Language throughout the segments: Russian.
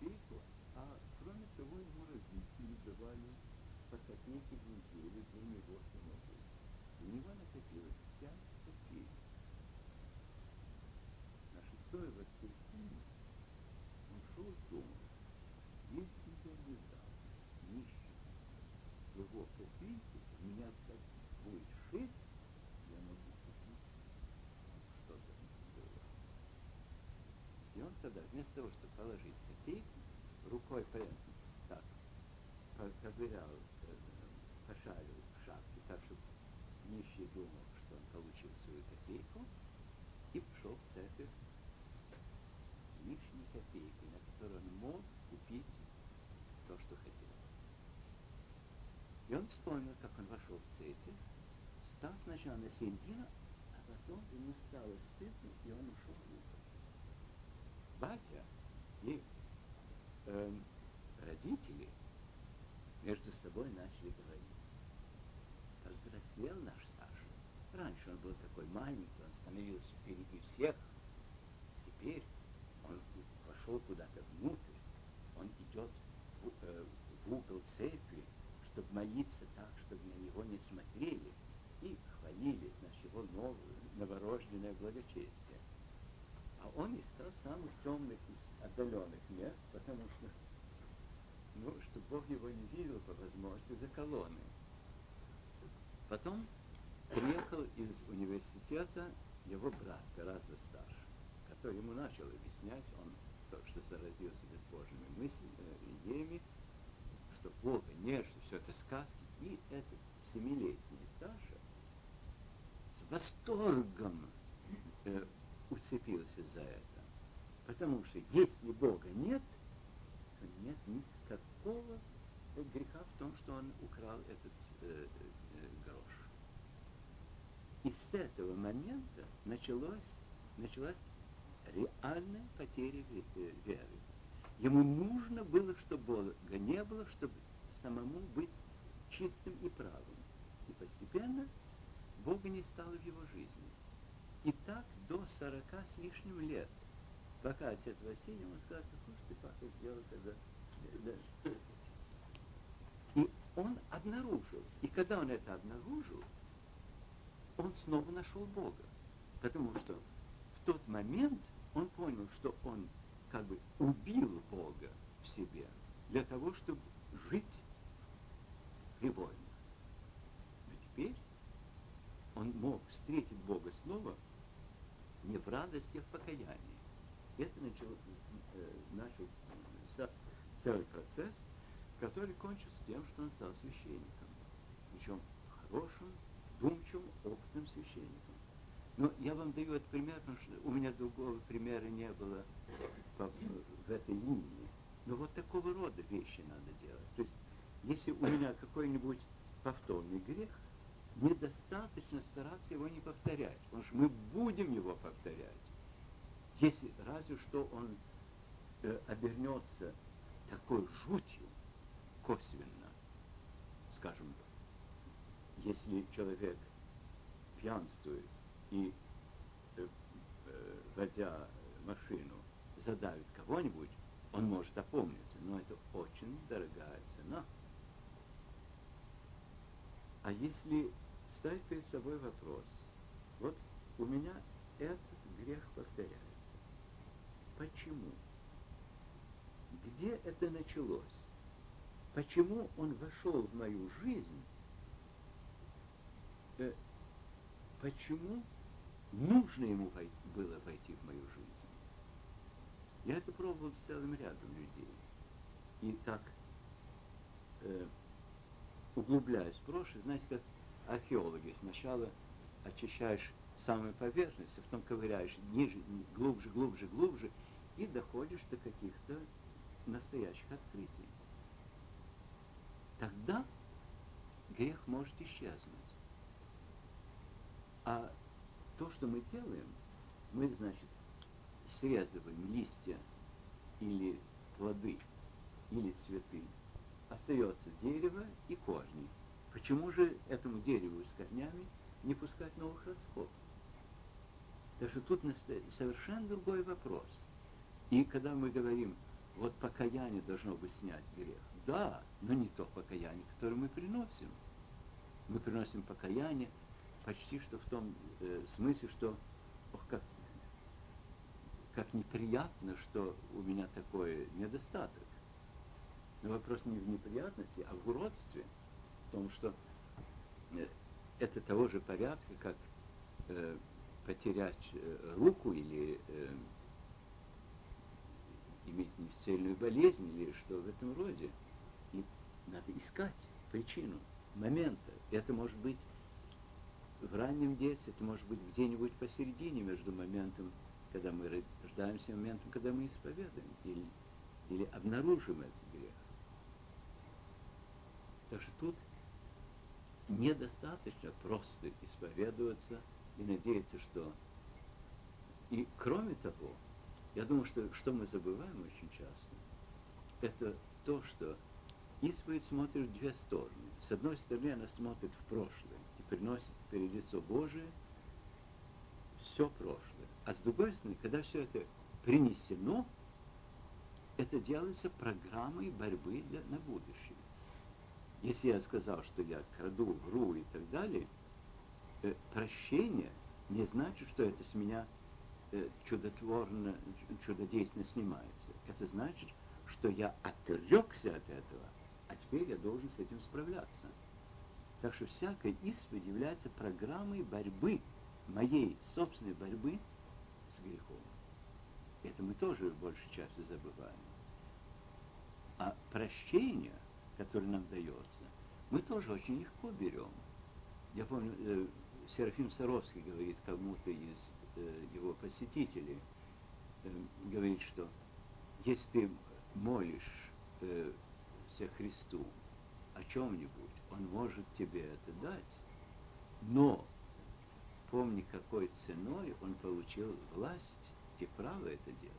копейку, а кроме того ему родители давали копейке в неделю для него самого. У него накопилось пять копеек. На шестое воскресенье он шел и думал, если я не дам нищему его копейку, у меня будет шесть, я могу купить что-то. И он тогда, вместо того, чтобы положить копейку, рукой так поковырял, э, пошарил в шапке, так, чтобы нищий думал, что он получил свою копейку, и пошел в церковь лишней копейкой, на которую он мог купить то, что хотел. И он вспомнил, как он вошел в церковь, стал сначала на середину, а потом ему стало стыдно, и он ушел в. Батя и э, родители между собой начали говорить. Повзрослел наш Саша. Раньше он был такой маленький, он становился впереди всех. Теперь он вошел куда-то внутрь, он идет в, э, в угол церкви, чтобы молиться так, чтобы на него не смотрели и хвалили значит, его новое, новорожденное благочестие. А он искал самых темных и отдаленных мест, потому что, ну, чтобы Бог его не видел по возможности за колонны. Потом приехал из университета его брат, гораздо старше который ему начал объяснять, он только что заразился безбожными мыслями, э, идеями, что Бога нет, что все это сказки. И этот семилетний Саша с восторгом э, уцепился за это. Потому что если Бога нет, то нет никакого греха в том, что он украл этот э, э, грош. И с этого момента началось, началась реальная потеря э, веры. Ему нужно было, чтобы Бога не было, чтобы самому быть чистым и правым. И постепенно Бога не стало в его жизни. И так до сорока с лишним лет, пока отец Василий ему сказал, что хочешь ты, папа, сделал тогда. Да. И он обнаружил. И когда он это обнаружил, он снова нашел Бога. Потому что в тот момент он понял, что он как бы убил Бога в себе для того, чтобы жить привольно. Но теперь он мог встретить Бога снова не в радости, а в покаянии. Это начал, э, начал целый процесс, который кончился тем, что он стал священником. Причем хорошим, думчивым, опытным священником. Но я вам даю этот пример, потому что у меня другого примера не было в этой линии. Но вот такого рода вещи надо делать. То есть, если у меня какой-нибудь повторный грех, недостаточно стараться его не повторять, потому что мы будем его повторять. Если разве что он э, обернется такой жутью косвенно, скажем, если человек пьянствует и, э, э, водя машину, задавит кого-нибудь, он может опомниться, но это очень дорогая цена. А если ставить перед собой вопрос, вот у меня этот грех повторяется. Почему? Где это началось? Почему он вошел в мою жизнь? Э, почему нужно ему было войти в мою жизнь. Я это пробовал с целым рядом людей. И так, э, углубляясь в прошлое, знаете, как археологи сначала очищаешь самую поверхность, а потом ковыряешь ниже, глубже, глубже, глубже, и доходишь до каких-то настоящих открытий. Тогда грех может исчезнуть. А то, что мы делаем, мы, значит, срезываем листья или плоды, или цветы. Остается дерево и корни. Почему же этому дереву с корнями не пускать новых ростков? Что тут совершенно другой вопрос. И когда мы говорим, вот покаяние должно бы снять грех, да, но не то покаяние, которое мы приносим. Мы приносим покаяние почти что в том э, смысле, что ох, как, как неприятно, что у меня такой недостаток. Но вопрос не в неприятности, а в уродстве. В том, что э, это того же порядка, как э, потерять э, руку или э, иметь неисцельную болезнь или что в этом роде. И надо искать причину, момента. Это может быть в раннем детстве, это может быть где-нибудь посередине между моментом, когда мы рождаемся, и моментом, когда мы исповедуем или, или обнаружим этот грех. Так что тут недостаточно просто исповедоваться и надеяться, что... И кроме того, я думаю, что что мы забываем очень часто, это то, что исповедь смотрит в две стороны. С одной стороны, она смотрит в прошлое и приносит перед лицо Божие все прошлое. А с другой стороны, когда все это принесено, это делается программой борьбы для, на будущее. Если я сказал, что я краду, вру и так далее, э, прощение не значит, что это с меня чудотворно, чудодейственно снимается. Это значит, что я отрекся от этого, а теперь я должен с этим справляться. Так что всякая исповедь является программой борьбы, моей собственной борьбы с грехом. Это мы тоже большей частью забываем. А прощение, которое нам дается, мы тоже очень легко берем. Я помню, э, Серафим Саровский говорит кому-то из э, его посетителей, э, говорит, что если ты молишь э, Христу о чем-нибудь, Он может тебе это дать, но помни, какой ценой Он получил власть и право это делать.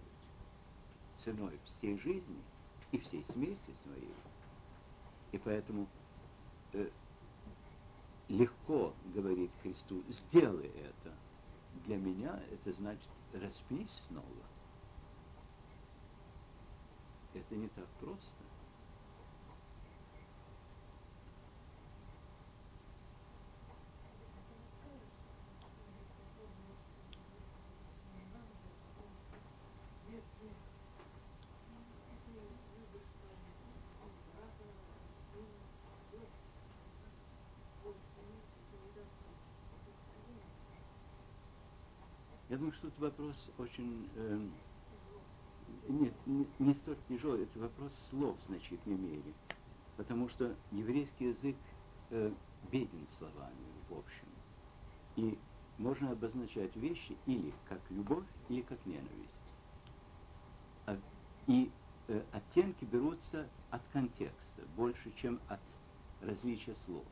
Ценой всей жизни и всей смерти своей. И поэтому э, легко говорить Христу, сделай. Для меня это значит распнись снова. Это не так просто. Я думаю, что этот вопрос очень... Э, нет, не, не столь тяжелый, это вопрос слов в значительной мере. Потому что еврейский язык э, беден словами в общем. И можно обозначать вещи или как любовь, или как ненависть. А, и э, оттенки берутся от контекста, больше, чем от различия слов.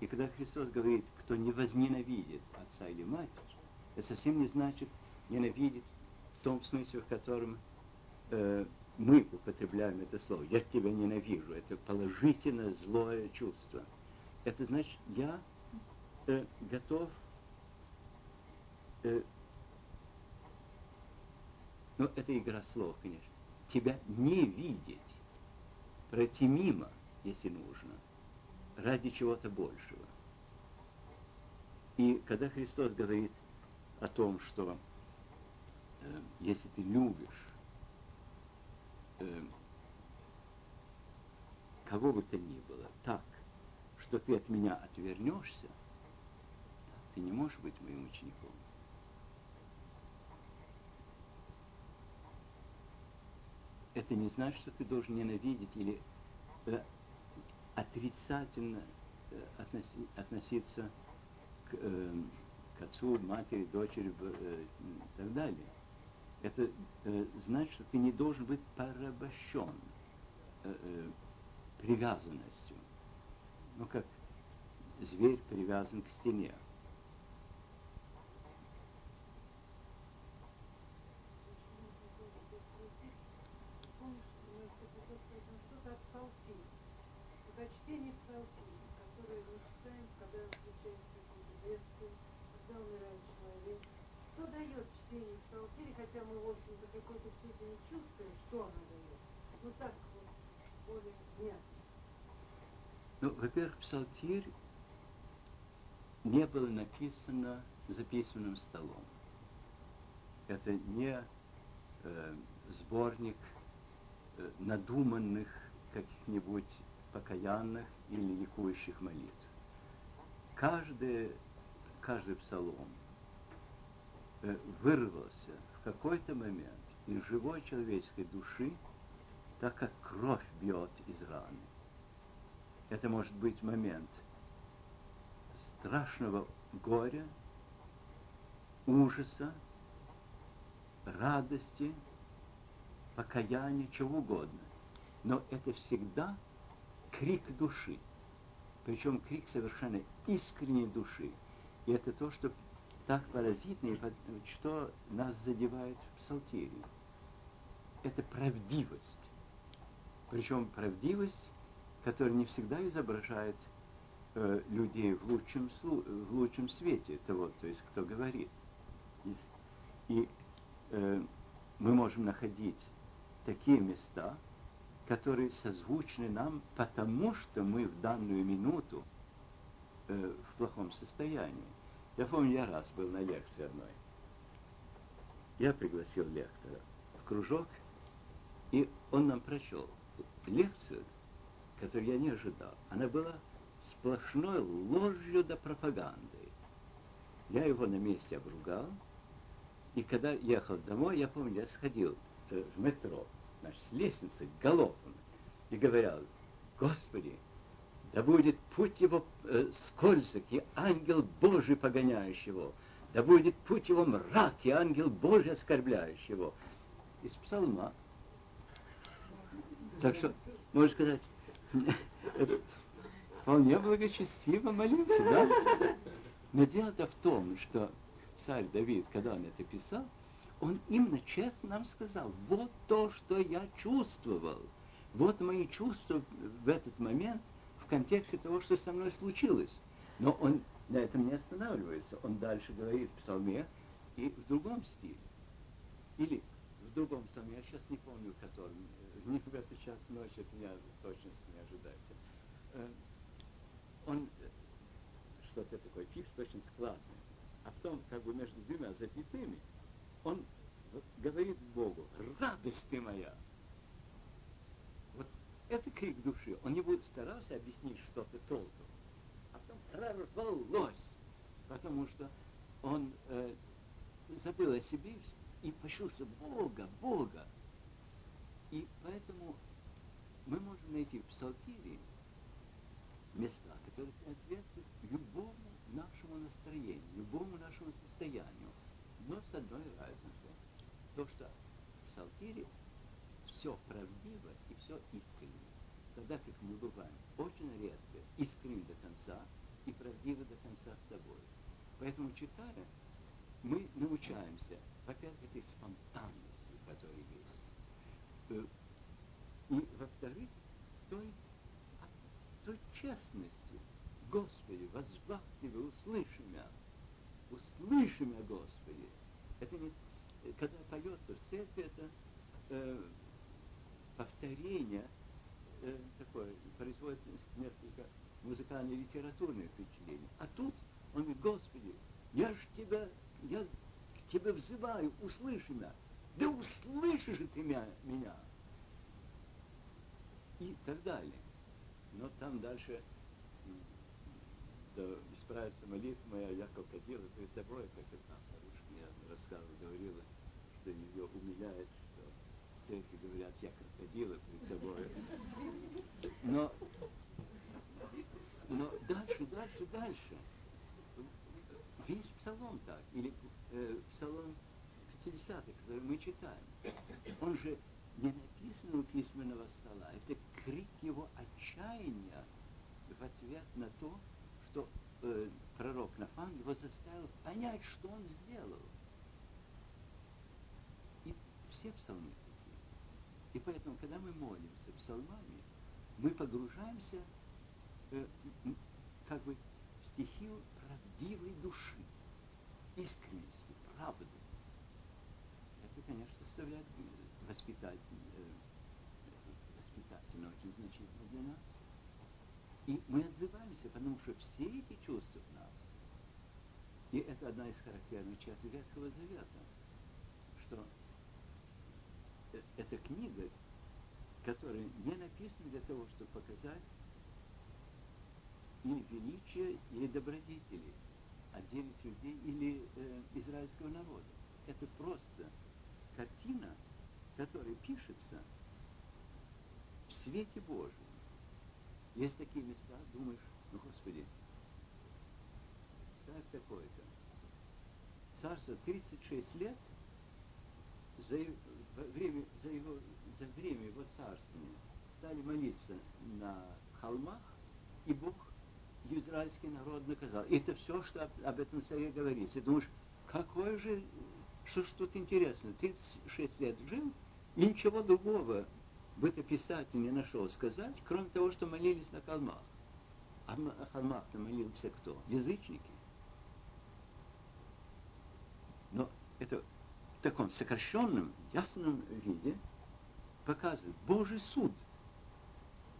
И когда Христос говорит, кто не возненавидит отца или мать, это совсем не значит ненавидеть в том смысле, в котором э, мы употребляем это слово. Я тебя ненавижу. Это положительное злое чувство. Это значит, я э, готов э, ну, это игра слов, конечно. Тебя не видеть, пройти мимо, если нужно, ради чего-то большего. И когда Христос говорит – о том, что э, если ты любишь э, кого бы то ни было так, что ты от меня отвернешься, ты не можешь быть моим учеником. Это не значит, что ты должен ненавидеть или э, отрицательно э, относи, относиться к э, к отцу, матери, дочери э, и так далее. Это э, значит, что ты не должен быть порабощен э, э, привязанностью. Ну, как зверь привязан к стене. Что-то от Псалтирь. Это чтение Псалтирь, которое которые мы читаем, когда случается какое-то бедствие, когда умирает человек. Что чтение псалтири, хотя мы, в общем-то, какой-то степени чувствуем, что оно дает. Ну так вот, более нет. Ну, во-первых, псалтирь не было написано за письменным столом. Это не э, сборник э, надуманных каких-нибудь покаянных или ликующих молитв. Каждый, каждый псалом вырвался в какой-то момент из живой человеческой души, так как кровь бьет из раны. Это может быть момент страшного горя, ужаса, радости, покаяния, чего угодно. Но это всегда крик души. Причем крик совершенно искренней души. И это то, что так поразительно, что нас задевает в псалтире. Это правдивость. Причем правдивость, которая не всегда изображает э, людей в лучшем, в лучшем свете того, то есть кто говорит. И, и э, мы можем находить такие места, которые созвучны нам, потому что мы в данную минуту э, в плохом состоянии. Я помню, я раз был на лекции одной. Я пригласил лектора в кружок, и он нам прочел лекцию, которую я не ожидал. Она была сплошной ложью до пропаганды. Я его на месте обругал, и когда ехал домой, я помню, я сходил э, в метро, значит, с лестницы галопом, и говорил, Господи, да будет путь его э, скользок, и ангел Божий погоняющий его, да будет путь его мрак, и ангел Божий оскорбляющий его. Из псалма. Так что, можно сказать, это вполне благочестиво молился, да? Но дело-то в том, что царь Давид, когда он это писал, он именно честно нам сказал, вот то, что я чувствовал, вот мои чувства в этот момент контексте того, что со мной случилось. Но он на этом не останавливается. Он дальше говорит в псалме и в другом стиле. Или в другом псалме, я сейчас не помню, в котором, не в этот час ночи, от меня точности не ожидайте. Э, он что-то такое пишет очень складное. А потом, как бы между двумя запятыми, он говорит Богу, радость ты моя. Это крик души. Он не будет старался объяснить что-то толком. А потом прорвалось, потому что он э, забыл о себе и почувствовал Бога, Бога. И поэтому мы можем найти в Псалтире места, которые соответствуют любому нашему настроению, любому нашему состоянию. Но с одной разницей. То, что в Псалтире все правдиво и все искренне. Тогда как мы бываем очень редко искренне до конца и правдивы до конца с собой. Поэтому, читая, мы научаемся, во-первых, этой спонтанности, которая есть. Э, и, во-вторых, той, той честности. Господи, возвах Тебе, услыши меня. Услыши меня, Господи. Это не, когда поется в церкви, это э, повторение э, такое, производит несколько музыкально-литературное впечатление. А тут он говорит, Господи, я ж тебя, я к тебе взываю, услыши меня. Да услышишь ты меня. И так далее. Но там дальше да исправится молитва моя, я как ходила перед тобой, как одна старушка мне рассказывала, говорила, что ее умиляет, церкви говорят, я крокодила перед тобой. Но, но дальше, дальше, дальше. Весь псалом так, или э, псалом 50 который мы читаем, он же не написан у письменного стола, это крик его отчаяния в ответ на то, что э, пророк Нафан его заставил понять, что он сделал. И все псалмы. И поэтому, когда мы молимся псалмами, мы погружаемся э, как бы в стихию правдивой души, искренности, правды. Это, конечно, составляет воспитать, воспитательно очень значительно для нас. И мы отзываемся, потому что все эти чувства в нас, и это одна из характерных черт Ветхого Завета, что эта книга, которая не написана для того, чтобы показать или величие, или добродетели отдельных людей или э, израильского народа. Это просто картина, которая пишется в свете Божьем. Есть такие места, думаешь, ну, Господи, царь такой-то, царство 36 лет, за, время, за, его, за время его царствования стали молиться на холмах, и Бог израильский народ наказал. И это все, что об, об этом царе говорится. И думаешь, какой же, что ж тут интересно, 36 лет жил, и ничего другого в это писатель не нашел сказать, кроме того, что молились на холмах. А на холмах-то молился кто? Язычники. Но это в таком сокращенном, ясном виде показывает Божий суд.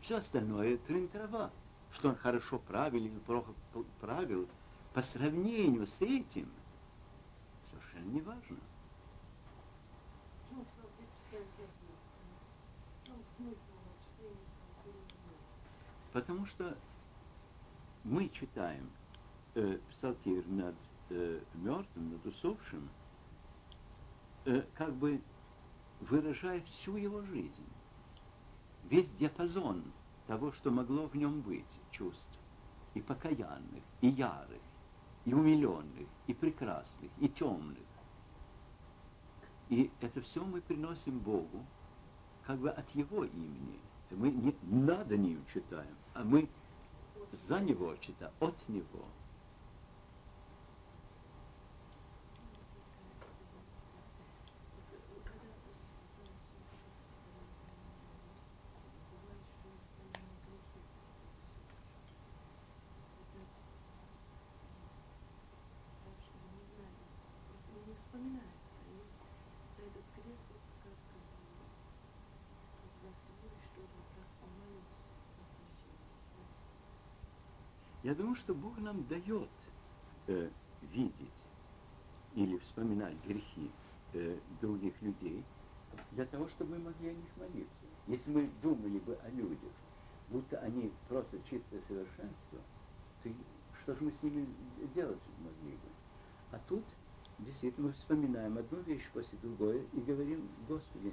Все остальное – трын трава. Что он хорошо правил или плохо правил, по сравнению с этим совершенно не важно. Потому что мы читаем э, псалтирь над э, мертвым, над усопшим, э, как бы выражая всю его жизнь, весь диапазон того, что могло в нем быть чувств, и покаянных, и ярых, и умиленных, и прекрасных, и темных. И это все мы приносим Богу, как бы от Его имени. Мы не над Ним читаем, а мы за Него читаем, от Него. Я думаю, что Бог нам дает э, видеть или вспоминать грехи э, других людей для того, чтобы мы могли о них молиться. Если мы думали бы о людях, будто они просто чистое совершенство, то что же мы с ними делать могли бы? А тут действительно мы вспоминаем одну вещь после другой и говорим, Господи,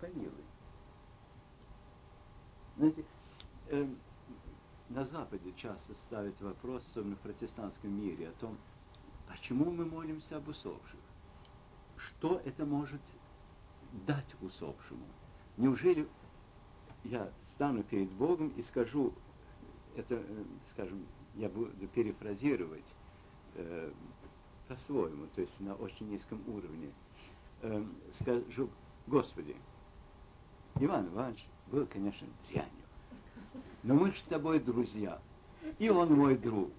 помилуй. Знаете, э, на Западе часто ставят вопрос, особенно в протестантском мире, о том, почему мы молимся об усопших. Что это может дать усопшему? Неужели я стану перед Богом и скажу, это, э, скажем, я буду перефразировать э, по-своему, то есть на очень низком уровне, э, скажу, Господи, Иван Иванович был, конечно, дрянью но мы с тобой друзья, и он мой друг.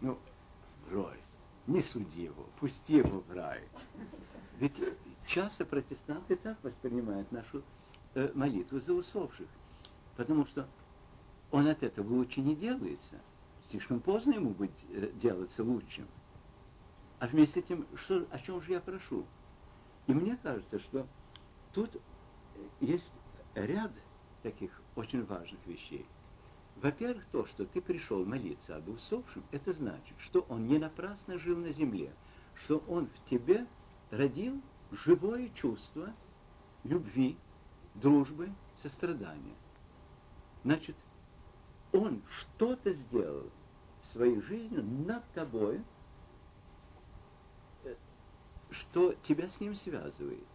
Ну, брось, не суди его, пусти его в рай. Ведь часто протестанты так воспринимают нашу э, молитву за усопших, потому что он от этого лучше не делается. Слишком поздно ему быть, э, делаться лучшим. А вместе с тем, что, о чем же я прошу? И мне кажется, что тут есть ряд таких очень важных вещей. Во-первых, то, что ты пришел молиться об усопшем, это значит, что он не напрасно жил на земле, что он в тебе родил живое чувство любви, дружбы, сострадания. Значит, он что-то сделал своей жизнью над тобой, э, что тебя с ним связывает.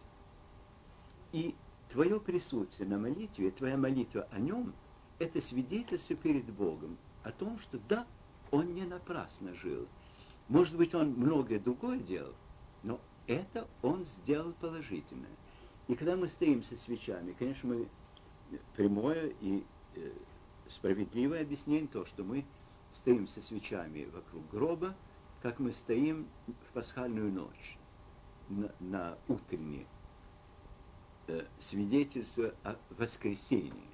И твое присутствие на молитве, твоя молитва о нем – это свидетельство перед Богом о том, что да, он не напрасно жил. Может быть, он многое другое делал, но это он сделал положительное. И когда мы стоим со свечами, конечно, мы прямое и э, справедливое объяснение то, что мы стоим со свечами вокруг гроба, как мы стоим в пасхальную ночь на, на утреннее э, свидетельство о воскресении.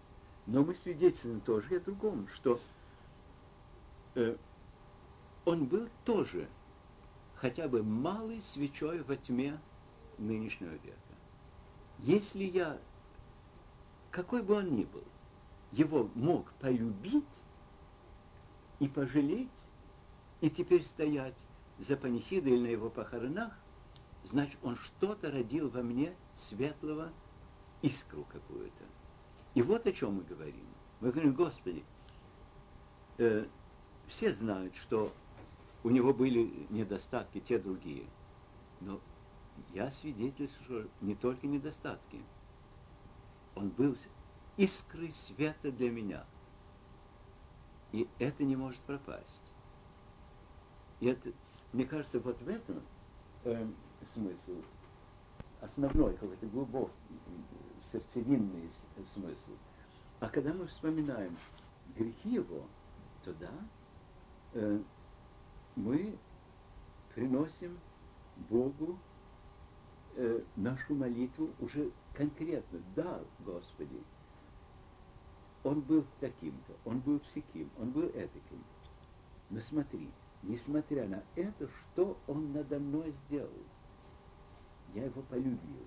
Но мы свидетельствуем тоже о другом, что э, он был тоже хотя бы малой свечой во тьме нынешнего века. Если я, какой бы он ни был, его мог полюбить и пожалеть, и теперь стоять за панихидой или на его похоронах, значит, он что-то родил во мне светлого, искру какую-то. И вот о чем мы говорим. Мы говорим, Господи, э, все знают, что у него были недостатки, те другие. Но я свидетельствую, что не только недостатки. Он был искрой света для меня. И это не может пропасть. И это, мне кажется, вот в этом э, смысл, основной какой-то глубокий, сердцевинный смысл. А когда мы вспоминаем грехи его, то да, э, мы приносим Богу э, нашу молитву уже конкретно. Да, Господи, он был таким-то, он был всяким, он был этаким. Но смотри, несмотря на это, что он надо мной сделал? Я его полюбил.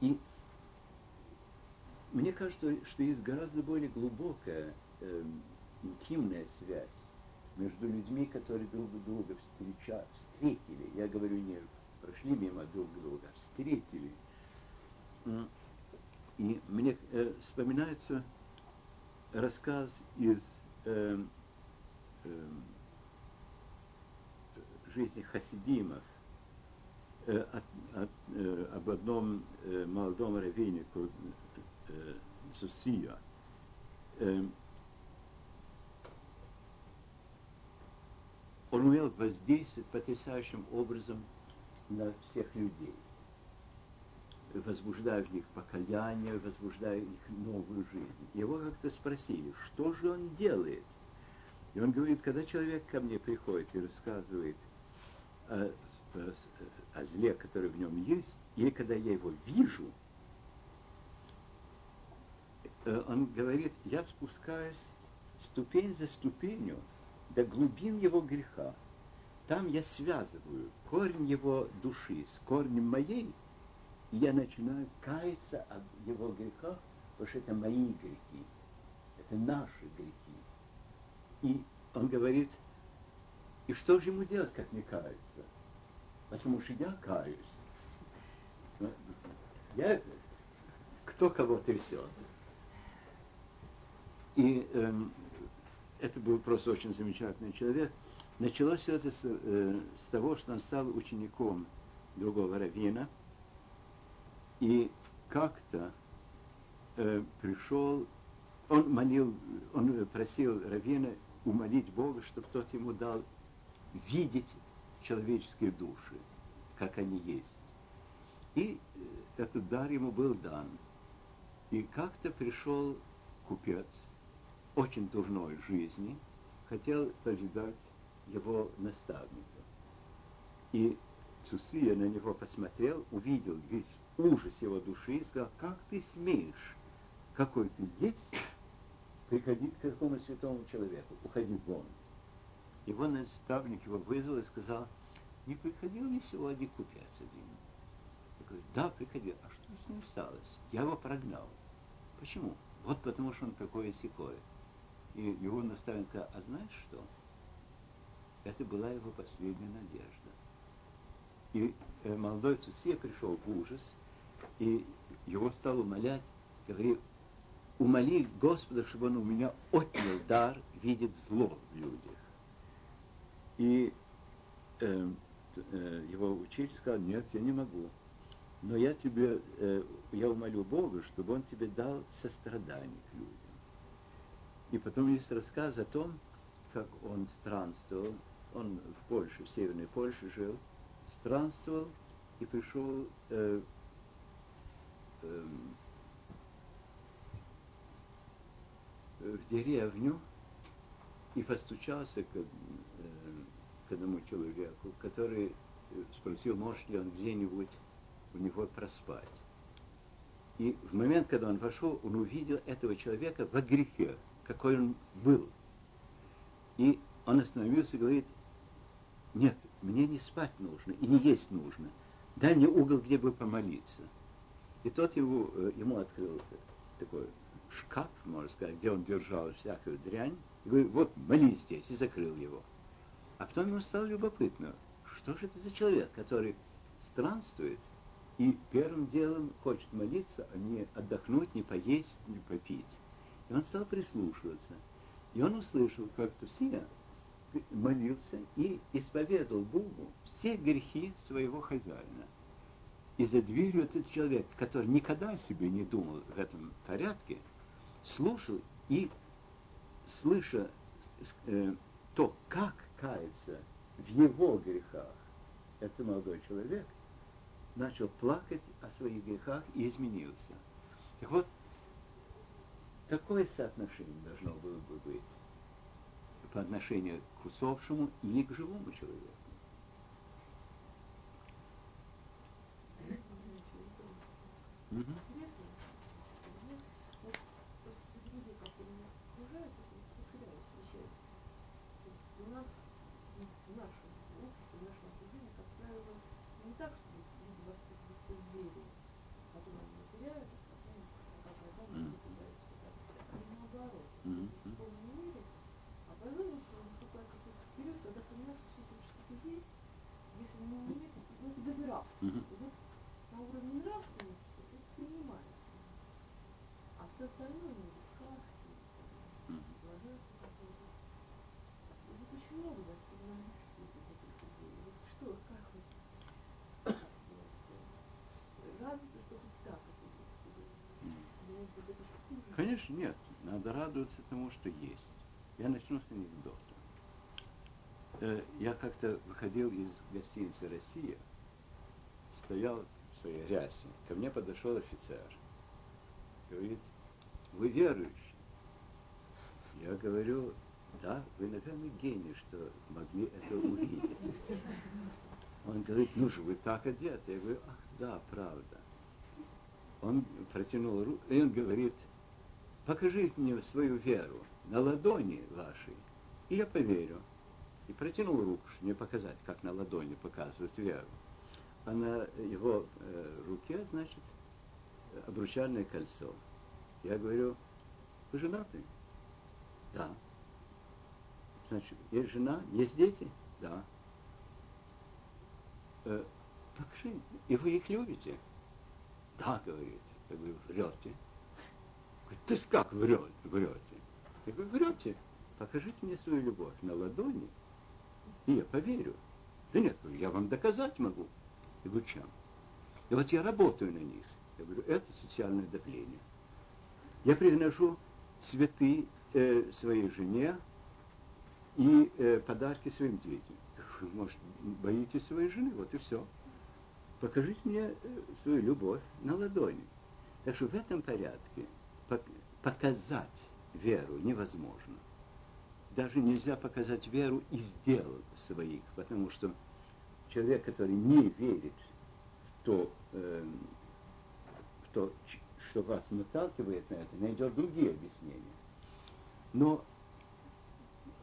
И мне кажется, что есть гораздо более глубокая, э, интимная связь между людьми, которые друг друга встреча, встретили. Я говорю не прошли мимо друг друга, а встретили. И мне э, вспоминается рассказ из э, э, жизни хасидимов э, от, от, э, об одном э, молодом раввинику э, Сусия. Э, он умел воздействовать потрясающим образом на всех людей, возбуждая в них покаяние, возбуждая в них новую жизнь. Его как-то спросили, что же он делает? И он говорит, когда человек ко мне приходит и рассказывает о, о, о зле, который в нем есть, или когда я его вижу, э, он говорит, я спускаюсь ступень за ступенью до глубин его греха. Там я связываю корень его души с корнем моей, и я начинаю каяться от его греха, потому что это мои грехи, это наши грехи. И он говорит, и что же ему делать, как не каяться? Потому что я каюсь. Я, кто кого трясет. И эм, это был просто очень замечательный человек. Началось все это с, э, с того, что он стал учеником другого раввина, и как-то э, пришел, он молил, он просил раввина умолить Бога, чтобы тот ему дал видеть человеческие души, как они есть. И э, этот дар ему был дан. И как-то пришел купец, очень дурной жизни, хотел повидать его наставника. И Цусия на него посмотрел, увидел весь ужас его души и сказал, как ты смеешь, какой ты есть, приходить к какому святому человеку, уходи вон. Его наставник его вызвал и сказал, не приходил ли сегодня купец один? Я говорю, да, приходил. А что с ним сталось? Я его прогнал. Почему? Вот потому что он такое секое. И его наставник сказал, а знаешь что? Это была его последняя надежда. И э, молодой Цусия пришел в ужас, и его стал умолять, говорит, умоли Господа, чтобы он у меня отнял дар видеть зло в людях. И э, э, его учитель сказал, нет, я не могу. Но я тебе, э, я умолю Бога, чтобы он тебе дал сострадание к людям. И потом есть рассказ о том, как он странствовал, он в Польше, в Северной Польше жил, странствовал и пришел э, э, в деревню и постучался к, э, к одному человеку, который спросил, может ли он где-нибудь у него проспать. И в момент, когда он вошел, он увидел этого человека во грехе, какой он был. И он остановился и говорит, нет, мне не спать нужно и не есть нужно. Дай мне угол, где бы помолиться. И тот его, э, ему открыл такой шкаф, можно сказать, где он держал всякую дрянь, и говорит, вот молись здесь, и закрыл его. А потом ему стало любопытно, что же это за человек, который странствует и первым делом хочет молиться, а не отдохнуть, не поесть, не попить. И он стал прислушиваться. И он услышал, как Тусия молился и исповедовал Богу все грехи своего хозяина. И за дверью этот человек, который никогда о себе не думал в этом порядке, слушал и, слыша э, то, как кается в его грехах этот молодой человек, начал плакать о своих грехах и изменился. Так вот, какое соотношение должно было бы быть по отношению к усопшему или к живому человеку? Угу. Интересно. Вот после людей, которые меня окружают, это всегда встречается. У нас в нашем обществе, в нашем окружении, как правило, не так, чтобы люди воспитываются в вере, потом они теряют, а потом, как годами, пытаются а не наоборот. В полной мере, а потом, насколько я какой-то период, когда понимаешь, что все-таки что-то есть, если не нет, ну, это И вот на уровне нравственности принимается. А все остальное, сказки, блаженство какое-то. И вот очень много достигно близких таких людей. Вот что, как вот, радуется, что хоть так это есть? Или, может быть, это хуже? Конечно, нет. Надо радоваться тому, что есть. Я начну с анекдота. Э, я как-то выходил из гостиницы «Россия», стоял в своей рясе. Ко мне подошел офицер. Говорит, вы верующий? Я говорю, да, вы, наверное, гений, что могли это увидеть. Он говорит, ну же, вы так одеты. Я говорю, ах, да, правда. Он протянул руку, и он говорит, покажите мне свою веру на ладони вашей, и я поверю. И протянул руку, чтобы мне показать, как на ладони показывать веру а на его э, руке, значит, обручальное кольцо. Я говорю, вы женаты? Да. Значит, есть жена, есть дети? Да. Э, покажи, и вы их любите? Да, говорит. Я говорю, врете. Говорит, ты как врете? врете? Я говорю, врете. Покажите мне свою любовь на ладони, и я поверю. Да нет, я вам доказать могу. Чем? И вот я работаю на них. Я говорю, это социальное давление. Я приношу цветы э, своей жене и э, подарки своим детям. Может, боитесь своей жены, вот и все. Покажите мне э, свою любовь на ладони. Так что в этом порядке показать веру невозможно. Даже нельзя показать веру из дел своих, потому что человек, который не верит в то, э, в то, что вас наталкивает на это, найдет другие объяснения. Но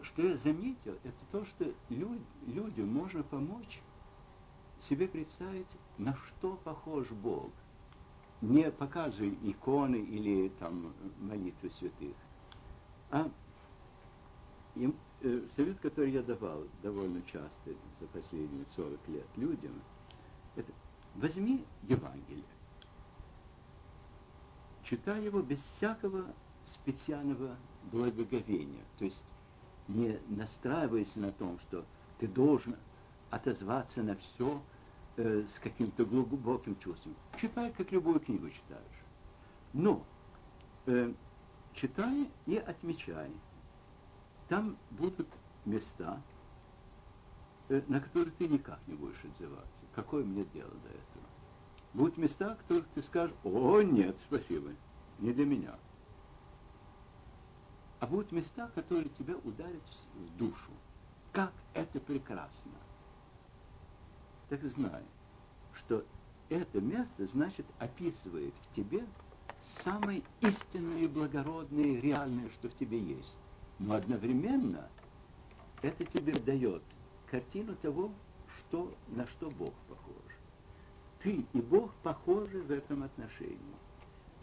что я заметил, это то, что люд, людям можно помочь себе представить, на что похож Бог. Не показывая иконы или там молитвы святых, а им, э, совет, который я давал довольно часто за последние 40 лет людям, это возьми Евангелие, читай его без всякого специального благоговения, то есть не настраивайся на том, что ты должен отозваться на все э, с каким-то глубоким чувством. Читай, как любую книгу читаешь. Но э, читай и отмечай там будут места, э, на которые ты никак не будешь отзываться. Какое мне дело до этого? Будут места, в которых ты скажешь, о, нет, спасибо, не для меня. а будут места, которые тебя ударят в душу. Как это прекрасно! Так знай, что это место, значит, описывает в тебе самое истинное, благородное, реальное, что в тебе есть. Но одновременно это тебе дает картину того, что, на что Бог похож. Ты и Бог похожи в этом отношении.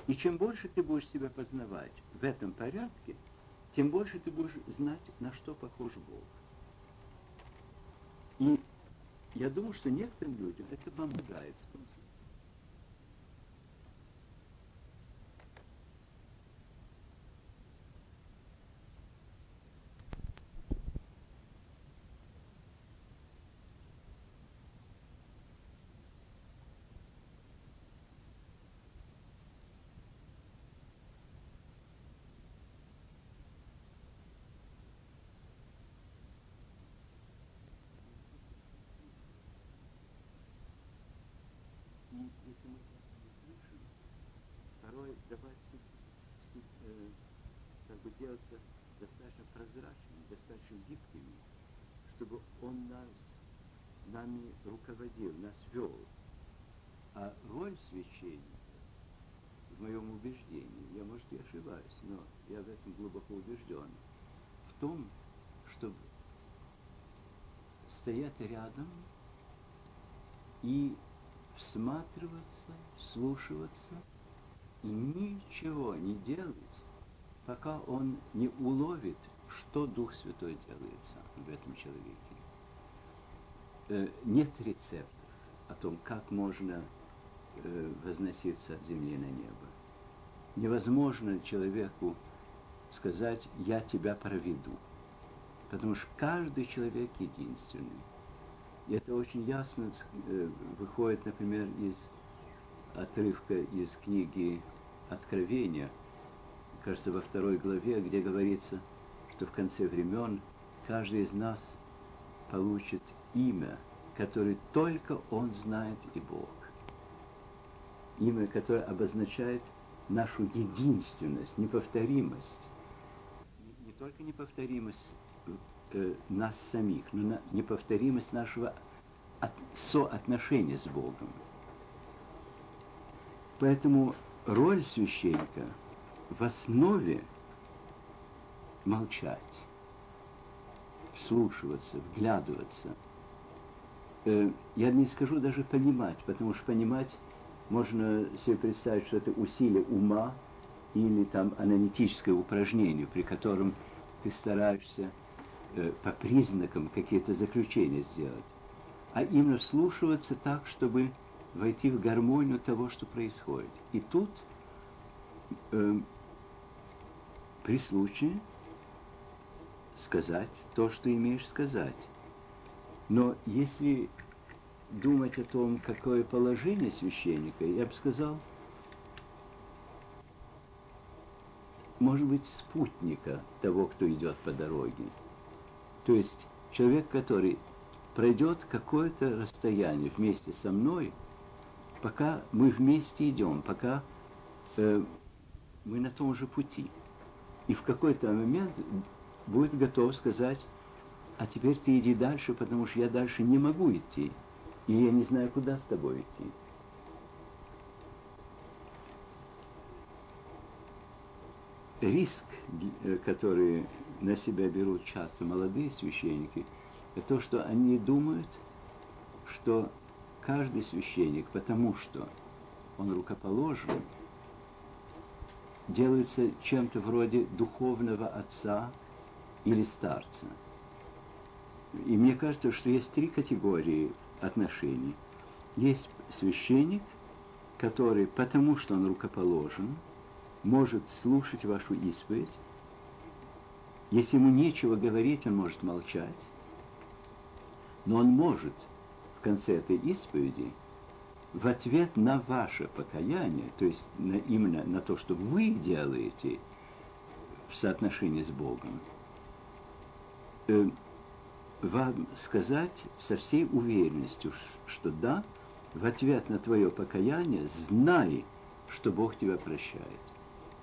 И чем больше ты будешь себя познавать в этом порядке, тем больше ты будешь знать, на что похож Бог. И я думаю, что некоторым людям это помогает. И если мы не слышим, порой давать э, как бы делаться достаточно прозрачными, достаточно гибкими, чтобы он нас, нами руководил, нас вел. А роль священника, в моем убеждении, я, может, и ошибаюсь, но я в этом глубоко убежден, в том, чтобы стоять рядом и всматриваться, слушаться и ничего не делать, пока он не уловит, что Дух Святой делает сам в этом человеке. Э, нет рецептов о том, как можно э, возноситься от земли на небо. Невозможно человеку сказать «я тебя проведу», потому что каждый человек единственный. И это очень ясно э, выходит, например, из отрывка из книги Откровения, кажется, во второй главе, где говорится, что в конце времен каждый из нас получит имя, которое только он знает и Бог. Имя, которое обозначает нашу единственность, неповторимость. Не, не только неповторимость э, нас самих, но на неповторимость нашего от, соотношения с Богом. Поэтому роль священника в основе молчать, вслушиваться, вглядываться. Э, я не скажу даже понимать, потому что понимать можно себе представить, что это усилие ума или там аналитическое упражнение, при котором ты стараешься по признакам какие-то заключения сделать, а именно вслушиваться так, чтобы войти в гармонию того, что происходит. И тут э, при случае сказать то, что имеешь сказать. Но если думать о том, какое положение священника, я бы сказал, может быть, спутника того, кто идет по дороге. То есть человек, который пройдет какое-то расстояние вместе со мной, пока мы вместе идем, пока э, мы на том же пути. И в какой-то момент будет готов сказать, а теперь ты иди дальше, потому что я дальше не могу идти, и я не знаю, куда с тобой идти. Риск, э, который на себя берут часто молодые священники, это то, что они думают, что каждый священник, потому что он рукоположен, делается чем-то вроде духовного отца или старца. И мне кажется, что есть три категории отношений. Есть священник, который, потому что он рукоположен, может слушать вашу исповедь, если ему нечего говорить, он может молчать. Но он может в конце этой исповеди в ответ на ваше покаяние, то есть на, именно на то, что вы делаете в соотношении с Богом, э, вам сказать со всей уверенностью, что да, в ответ на твое покаяние знай, что Бог тебя прощает.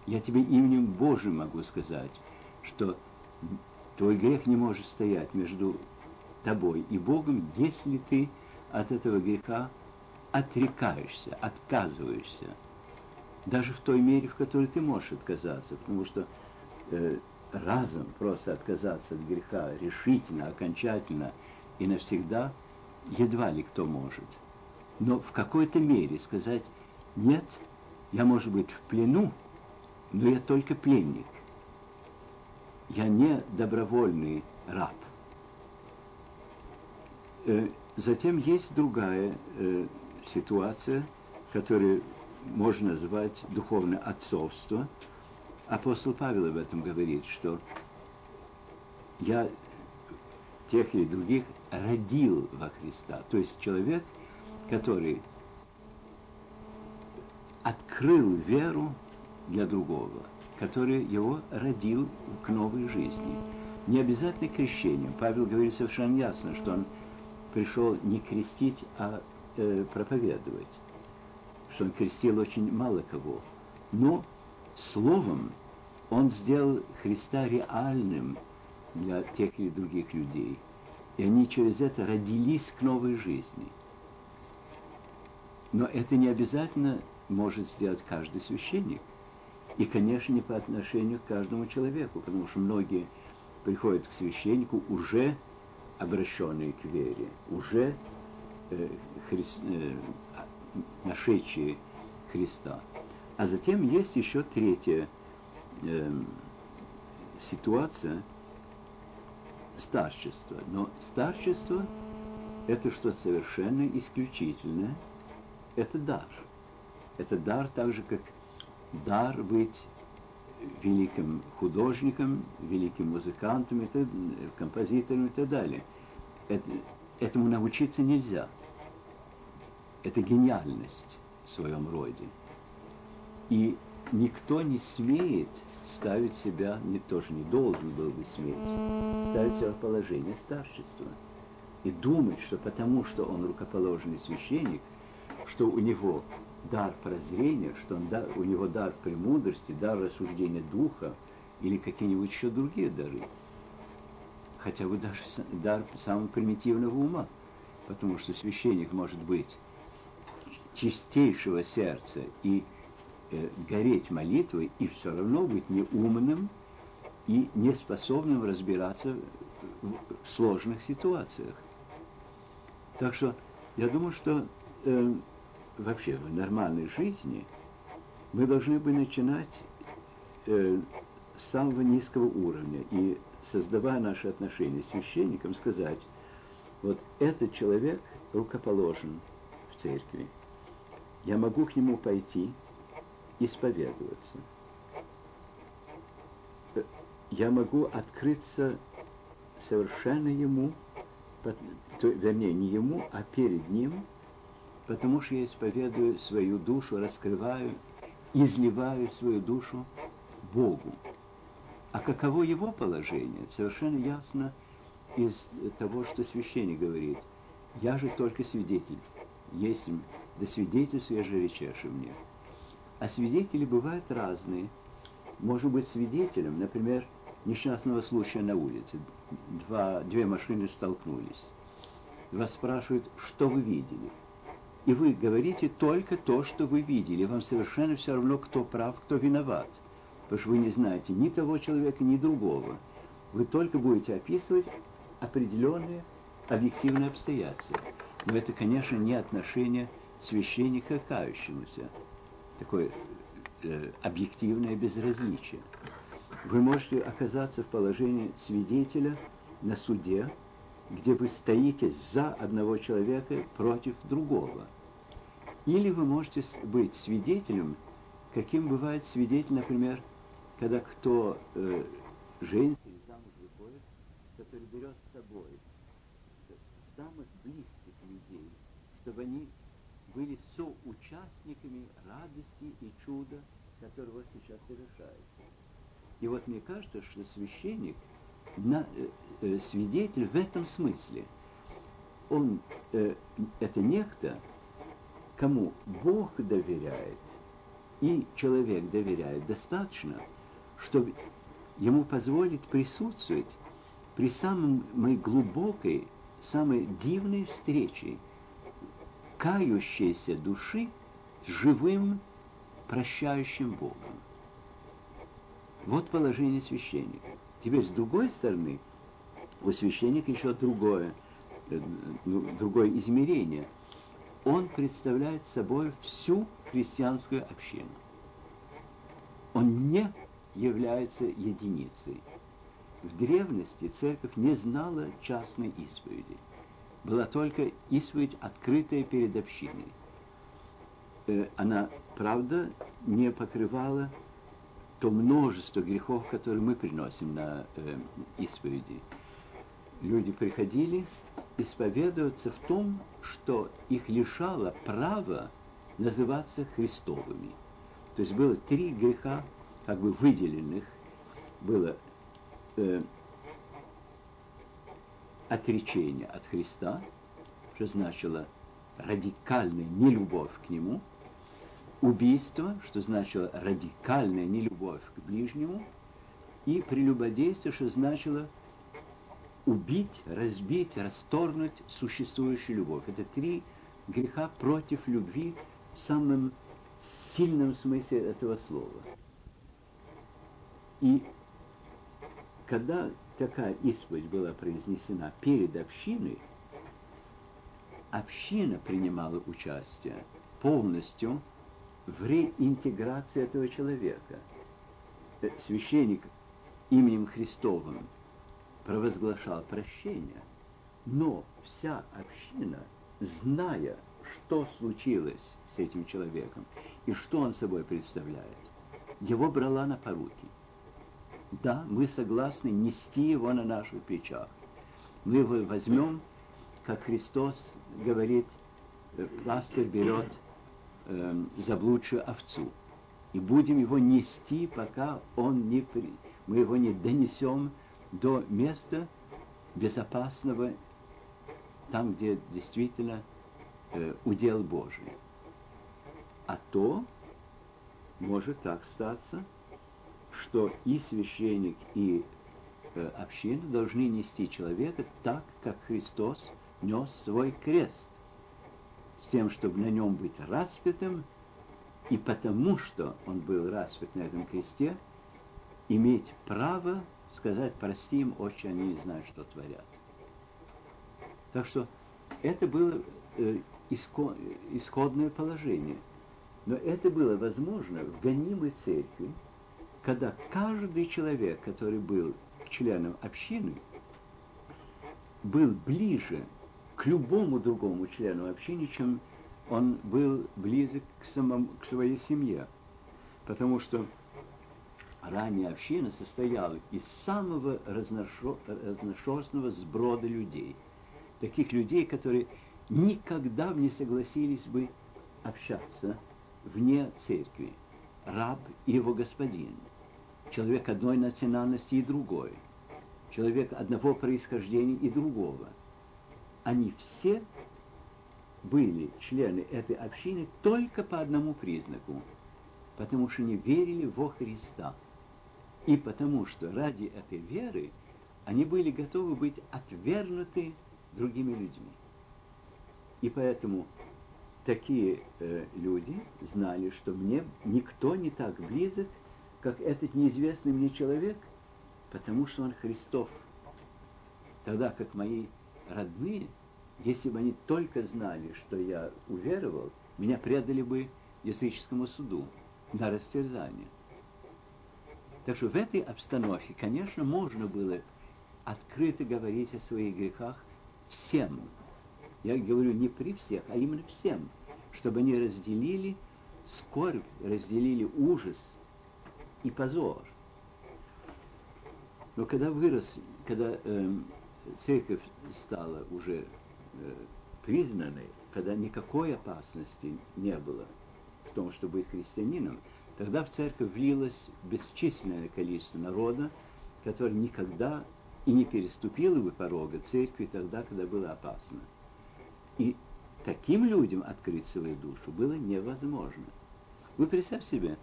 Я тебе именем Божьим могу сказать, что твой грех не может стоять между тобой и Богом, если ты от этого греха отрекаешься, отказываешься. Даже в той мере, в которой ты можешь отказаться, потому что э, разом просто отказаться от греха решительно, окончательно и навсегда едва ли кто может. Но в какой-то мере сказать «нет, я, может быть, в плену, но я только пленник. Я не добровольный раб». Э, затем есть другая э, ситуация, которую можно назвать духовное отцовство. Апостол Павел об этом говорит, что я тех или других родил во Христа. То есть человек, который открыл веру для другого, который его родил к новой жизни. Не обязательно крещением. Павел говорит совершенно ясно, что он пришел не крестить, а э, проповедовать. Что он крестил очень мало кого. Но словом он сделал Христа реальным для тех или других людей. И они через это родились к новой жизни. Но это не обязательно может сделать каждый священник. И, конечно, не по отношению к каждому человеку, потому что многие приходят к священнику уже обращенные к вере, уже э, хри... э, нашедшие Христа. А затем есть еще третья э, ситуация старчества. Но старчество – это что-то совершенно исключительное. Это дар. Это дар так же, как дар быть великим художником, великим музыкантом, это, композитором и так далее. Это, этому научиться нельзя. Это гениальность в своем роде. И никто не смеет ставить себя, не, тоже не должен был бы сметь, ставить себя в положение старчества. И думать, что потому что он рукоположенный священник, что у него дар прозрения, что он, да, у него дар премудрости, дар рассуждения духа или какие-нибудь еще другие дары. Хотя бы даже дар самого примитивного ума, потому что священник может быть чистейшего сердца и э, гореть молитвой и все равно быть неумным и неспособным разбираться в сложных ситуациях. Так что я думаю, что э, вообще в нормальной жизни мы должны бы начинать э, с самого низкого уровня и создавая наши отношения с священником, сказать, вот этот человек рукоположен в церкви. Я могу к нему пойти, исповедоваться. Я могу открыться совершенно ему, вернее, не ему, а перед ним, потому что я исповедую свою душу, раскрываю, изливаю свою душу Богу. А каково его положение, совершенно ясно из того, что священник говорит. Я же только свидетель, есть да свидетельствуй я же речешь мне. А свидетели бывают разные. Может быть свидетелем, например, несчастного случая на улице. Два, две машины столкнулись. Вас спрашивают, что вы видели. И вы говорите только то, что вы видели. Вам совершенно все равно, кто прав, кто виноват. Потому что вы не знаете ни того человека, ни другого. Вы только будете описывать определенные объективные обстоятельства. Но это, конечно, не отношение священника к кающемуся такое э, объективное безразличие. Вы можете оказаться в положении свидетеля на суде, где вы стоите за одного человека против другого. Или вы можете быть свидетелем, каким бывает свидетель, например, когда кто э, или замуж выходит, который берет с собой самых близких людей, чтобы они были соучастниками радости и чуда, которое вот сейчас совершается. И вот мне кажется, что священник, на, э, э, свидетель в этом смысле, он, э, это некто, кому Бог доверяет, и человек доверяет достаточно, чтобы ему позволит присутствовать при самой глубокой, самой дивной встрече кающейся души с живым, прощающим Богом. Вот положение священника. Теперь с другой стороны, у священника еще другое, э, ну, другое измерение. Он представляет собой всю христианскую общину. Он не является единицей. В древности церковь не знала частной исповеди. Была только исповедь, открытая перед общиной. Э, она, правда, не покрывала то множество грехов, которые мы приносим на э, исповеди. Люди приходили исповедоваться в том, что их лишало права называться Христовыми. То есть было три греха, как бы выделенных. Было э, отречение от Христа, что значило радикальная нелюбовь к Нему – убийство, что значило радикальная нелюбовь к ближнему, и прелюбодейство, что значило убить, разбить, расторгнуть существующую любовь. Это три греха против любви в самом сильном смысле этого слова. И когда такая исповедь была произнесена перед общиной, община принимала участие полностью в реинтеграции этого человека. Э, священник именем Христовым провозглашал прощение, но вся община, зная, что случилось с этим человеком и что он собой представляет, его брала на поруки. Да, мы согласны нести его на наших плечах. Мы его возьмем, как Христос говорит, э, пастырь берет э, заблудшую овцу. И будем его нести, пока он не при... мы его не донесем до места безопасного, там, где действительно э, удел Божий. А то может так статься, что и священник, и э, община должны нести человека так, как Христос нес свой крест с тем, чтобы на нем быть распятым, и потому что он был распят на этом кресте, иметь право сказать, прости им, отче, они не знают, что творят. Так что это было э, исходное положение. Но это было возможно в гонимой церкви, когда каждый человек, который был членом общины, был ближе к любому другому члену общины, чем он был близок к, самому, к своей семье. Потому что ранняя община состояла из самого разношерстного сброда людей. Таких людей, которые никогда не согласились бы общаться вне церкви. Раб и его господин. Человек одной национальности и другой. Человек одного происхождения и другого – они все были члены этой общины только по одному признаку, потому что не верили во Христа. И потому что ради этой веры они были готовы быть отвергнуты другими людьми. И поэтому такие э, люди знали, что мне никто не так близок, как этот неизвестный мне человек, потому что он Христов. Тогда как мои родные, если бы они только знали, что я уверовал, меня предали бы языческому суду на растерзание. Так что в этой обстановке, конечно, можно было открыто говорить о своих грехах всем. Я говорю не при всех, а именно всем, чтобы они разделили скорбь, разделили ужас и позор. Но когда вырос, когда э, церковь стала уже э, признаны, когда никакой опасности не было в том, чтобы быть христианином, тогда в церковь влилось бесчисленное количество народа, который никогда и не переступило бы порога церкви тогда, когда было опасно. И таким людям открыть свою душу было невозможно. Вы представьте себе,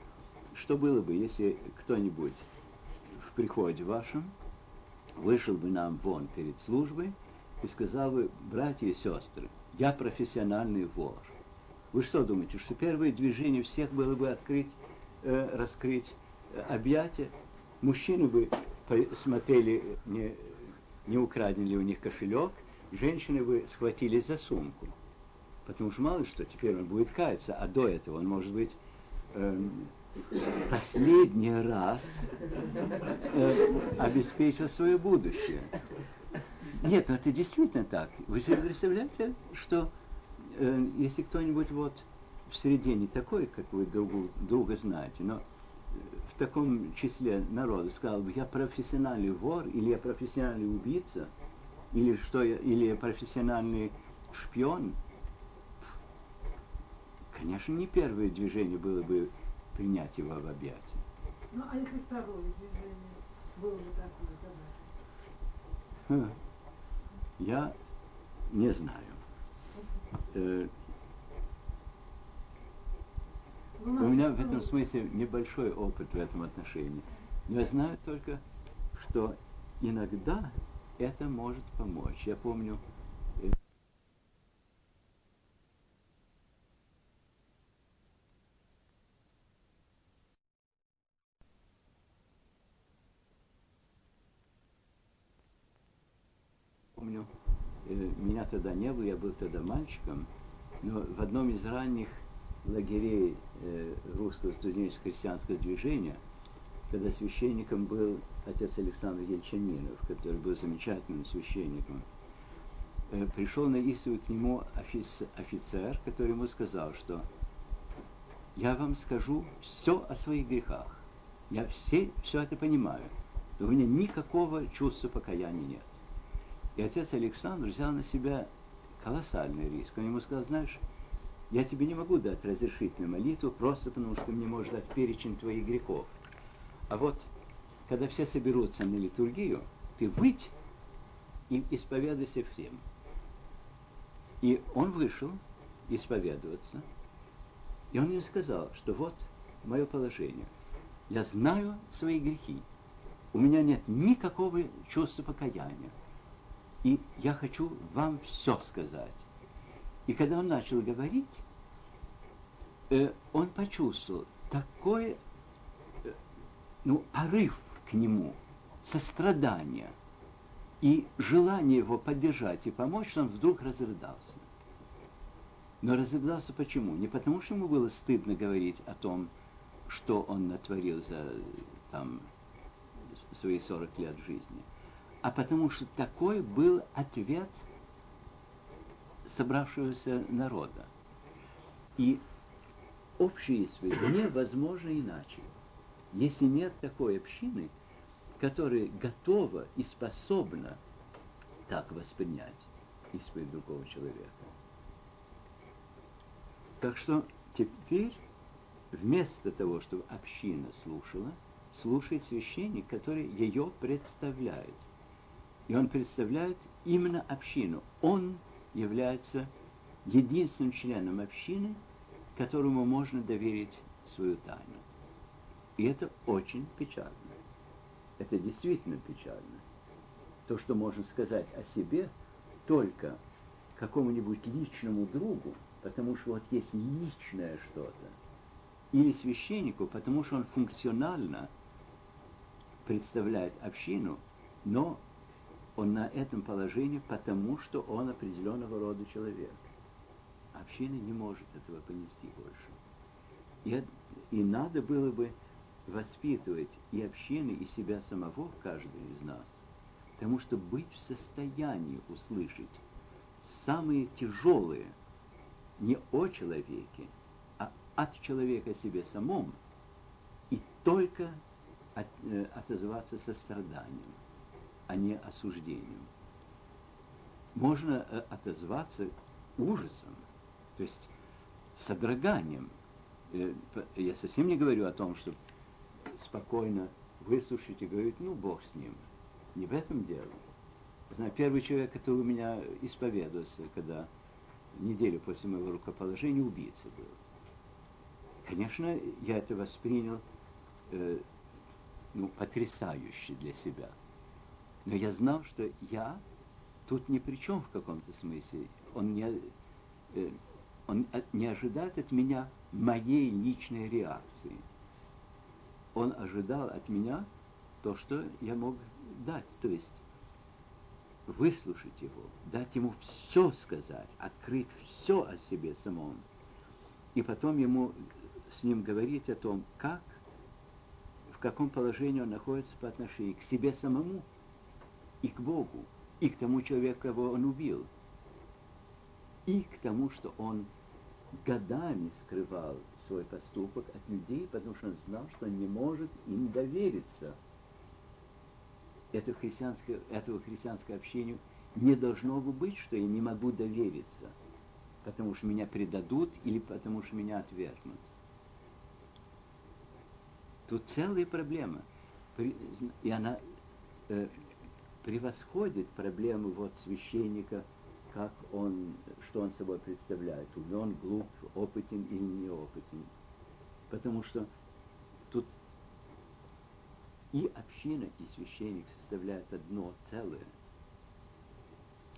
что было бы, если кто-нибудь в приходе вашем вышел бы нам вон перед службой и сказал бы, братья и сестры, я профессиональный вор. Вы что думаете, что первое движение всех было бы открыть, э, раскрыть э, объятия? Мужчины бы смотрели, не, не украден ли у них кошелек, женщины бы схватились за сумку. Потому что мало что, теперь он будет каяться, а до этого он, может быть, э, последний раз э, обеспечил свое будущее. Нет, ну это действительно так. Вы себе представляете, что э, если кто-нибудь вот в среде не такой, как вы друг, друга знаете, но в таком числе народа сказал бы, я профессиональный вор, или я профессиональный убийца, или что я, или я профессиональный шпион, конечно, не первое движение было бы принять его в объятия. Ну, а если второе движение было бы такое, тогда? Я не знаю. Э, у меня в этом смысле небольшой опыт в этом отношении. Но я знаю только, что иногда это может помочь. Я помню, э, помню, э, меня тогда не было, я был тогда мальчиком, но в одном из ранних лагерей э, русского студенческого христианского движения, когда священником был отец Александр Ельчанинов, который был замечательным священником, э, пришел на исповедь к нему офицер, который ему сказал, что я вам скажу все о своих грехах. Я все, все это понимаю. Но у меня никакого чувства покаяния нет. И отец Александр взял на себя колоссальный риск. Он ему сказал, знаешь, я тебе не могу дать разрешительную молитву, просто потому что мне может дать перечень твоих грехов. А вот, когда все соберутся на литургию, ты выйдь и исповедуйся всем. И он вышел исповедоваться, и он мне сказал, что вот мое положение. Я знаю свои грехи. У меня нет никакого чувства покаяния. И я хочу вам все сказать. И когда он начал говорить, э, он почувствовал такой э, ну, порыв к нему, сострадание и желание его поддержать и помочь, он вдруг разрыдался. Но разрыдался почему? Не потому, что ему было стыдно говорить о том, что он натворил за там, свои 40 лет жизни, а потому что такой был ответ – собравшегося народа. И общая исповедь невозможно иначе, если нет такой общины, которая готова и способна так воспринять исповедь другого человека. Так что теперь вместо того, чтобы община слушала, слушает священник, который ее представляет. И он представляет именно общину. Он является единственным членом общины, которому можно доверить свою тайну. И это очень печально. Это действительно печально. То, что можно сказать о себе только какому-нибудь личному другу, потому что вот есть личное что-то, или священнику, потому что он функционально представляет общину, но он на этом положении, потому что он определенного рода человек. Община не может этого понести больше. И, и надо было бы воспитывать и общины, и себя самого, каждый из нас, потому что быть в состоянии услышать самые тяжелые не о человеке, а от человека себе самом, и только от, э, отозваться состраданием а не осуждением. Можно э, отозваться ужасом, то есть содроганием. Э, я совсем не говорю о том, что спокойно выслушать и говорить, ну, Бог с ним. Не в этом дело. Знаю, первый человек, который у меня исповедовался, когда неделю после моего рукоположения убийца был. Конечно, я это воспринял э, ну, потрясающий для себя. Но я знал, что я тут ни при чем в каком-то смысле. Он не, э, он не ожидает от меня моей личной реакции. Он ожидал от меня то, что я мог дать, то есть выслушать его, дать ему все сказать, открыть все о себе самом, и потом ему с ним говорить о том, как, в каком положении он находится по отношению к себе самому и к Богу, и к тому человеку, кого он убил, и к тому, что он годами скрывал свой поступок от людей, потому что он знал, что он не может им довериться. Это христианское, этого христианского общения не должно бы быть, что я не могу довериться, потому что меня предадут или потому что меня отвергнут. Тут целая проблема. И она э, превосходит проблему вот священника – как он, что он собой представляет, умен, глуп, опытен или неопытен. Потому что тут и община, и священник составляют одно целое.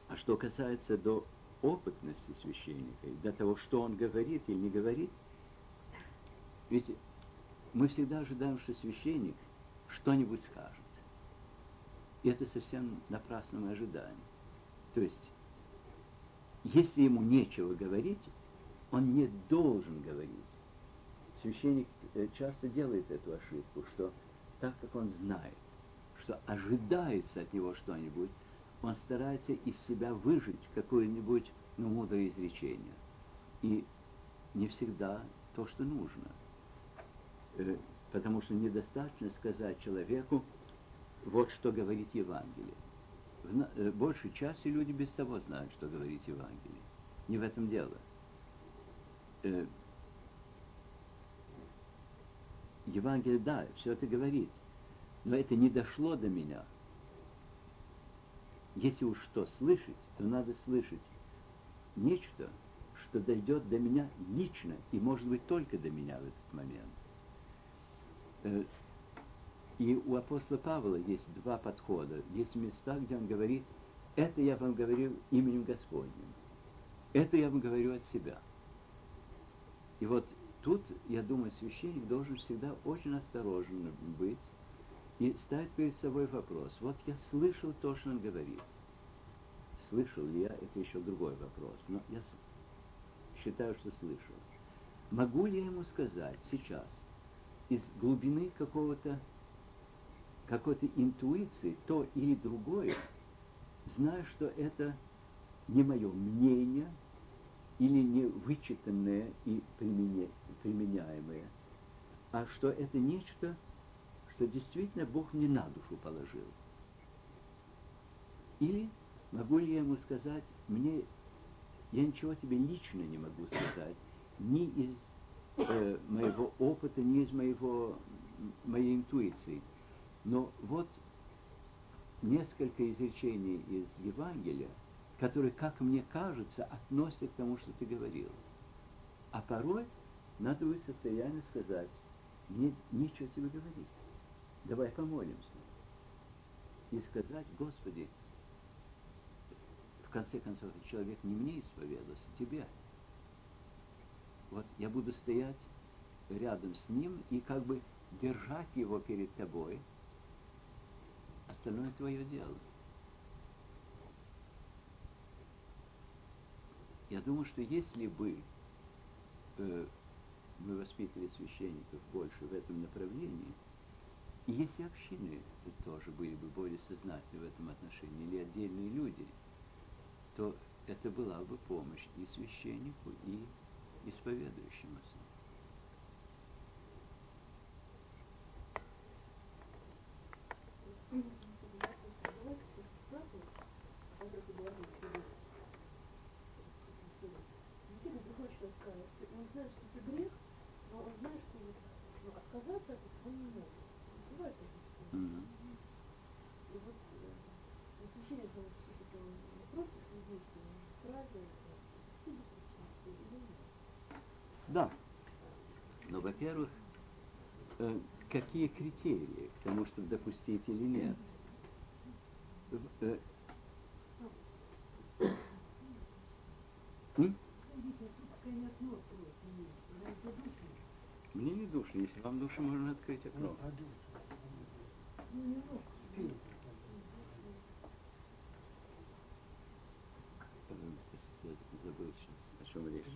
А что касается до опытности священника, до того, что он говорит или не говорит, ведь мы всегда ожидаем, что священник что-нибудь скажет. И это совсем напрасное ожидание. То есть если ему нечего говорить, он не должен говорить. Священник э, часто делает эту ошибку, что так как он знает, что ожидается от него что-нибудь, он старается из себя выжить какое-нибудь ну, мудрое изречение. И не всегда то, что нужно. Э, потому что недостаточно сказать человеку, вот что говорит Евангелие в э, большей части люди без того знают, что говорит Евангелие. Не в этом дело. Э, Евангелие, да, все это говорит, но это не дошло до меня. Если уж что слышать, то надо слышать нечто, что дойдет до меня лично, и может быть только до меня в этот момент. И у апостола Павла есть два подхода. Есть места, где он говорит, это я вам говорю именем Господним. Это я вам говорю от себя. И вот тут, я думаю, священник должен всегда очень осторожен быть и ставить перед собой вопрос. Вот я слышал то, что он говорит. Слышал ли я, это еще другой вопрос. Но я считаю, что слышал. Могу ли я ему сказать сейчас, из глубины какого-то какой-то интуиции то или другое, зная, что это не мое мнение или не вычитанное и применяемое, а что это нечто, что действительно Бог мне на душу положил. Или могу ли я ему сказать, мне, я ничего тебе лично не могу сказать, ни из э, моего опыта, ни из моего, моей интуиции – но вот несколько изречений из Евангелия, которые, как мне кажется, относятся к тому, что ты говорил. А порой надо быть в сказать, мне нечего тебе говорить. Давай помолимся. И сказать, Господи, в конце концов, человек не мне исповедовался, тебе. Вот я буду стоять рядом с ним и как бы держать его перед тобой – остальное твое дело. Я думаю, что если бы э, мы воспитывали священников больше в этом направлении, и если общины тоже были бы более сознательны в этом отношении, или отдельные люди, то это была бы помощь и священнику, и исповедующемуся. Он знает, что это грех, но он знает, что вот, ну, отказаться от этого он не может. Бывает такие mm-hmm. И вот э, священник, он все-таки он не просто свидетель, он или нет. Да. Но, во-первых, э, какие критерии к тому, чтобы допустить или нет. Э, Мне не душно. Если вам душно, можно открыть окно. Забыл сейчас, о чем речь.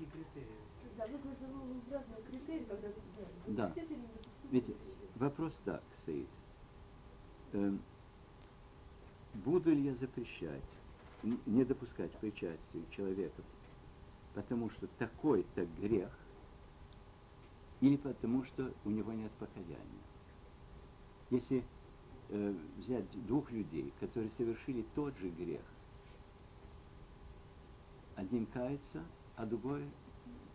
Да, вы ну, когда. Ведь вопрос так стоит. Эм, буду ли я запрещать, не допускать к причастию человека, потому что такой-то грех, или потому что у него нет покаяния. Если э, взять двух людей, которые совершили тот же грех, один кается, а другой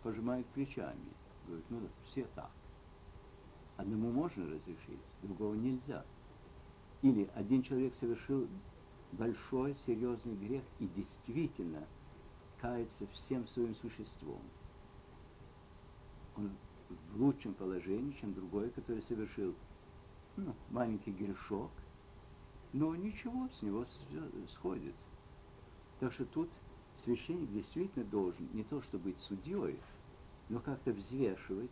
пожимает плечами. Говорит, ну все так. Одному можно разрешить, другого нельзя. Или один человек совершил большой, серьезный грех и действительно кается всем своим существом. Он в лучшем положении, чем другой, который совершил ну, маленький грешок, но ничего с него сходит. Так что тут священник действительно должен не то чтобы быть судьей, но как-то взвешивать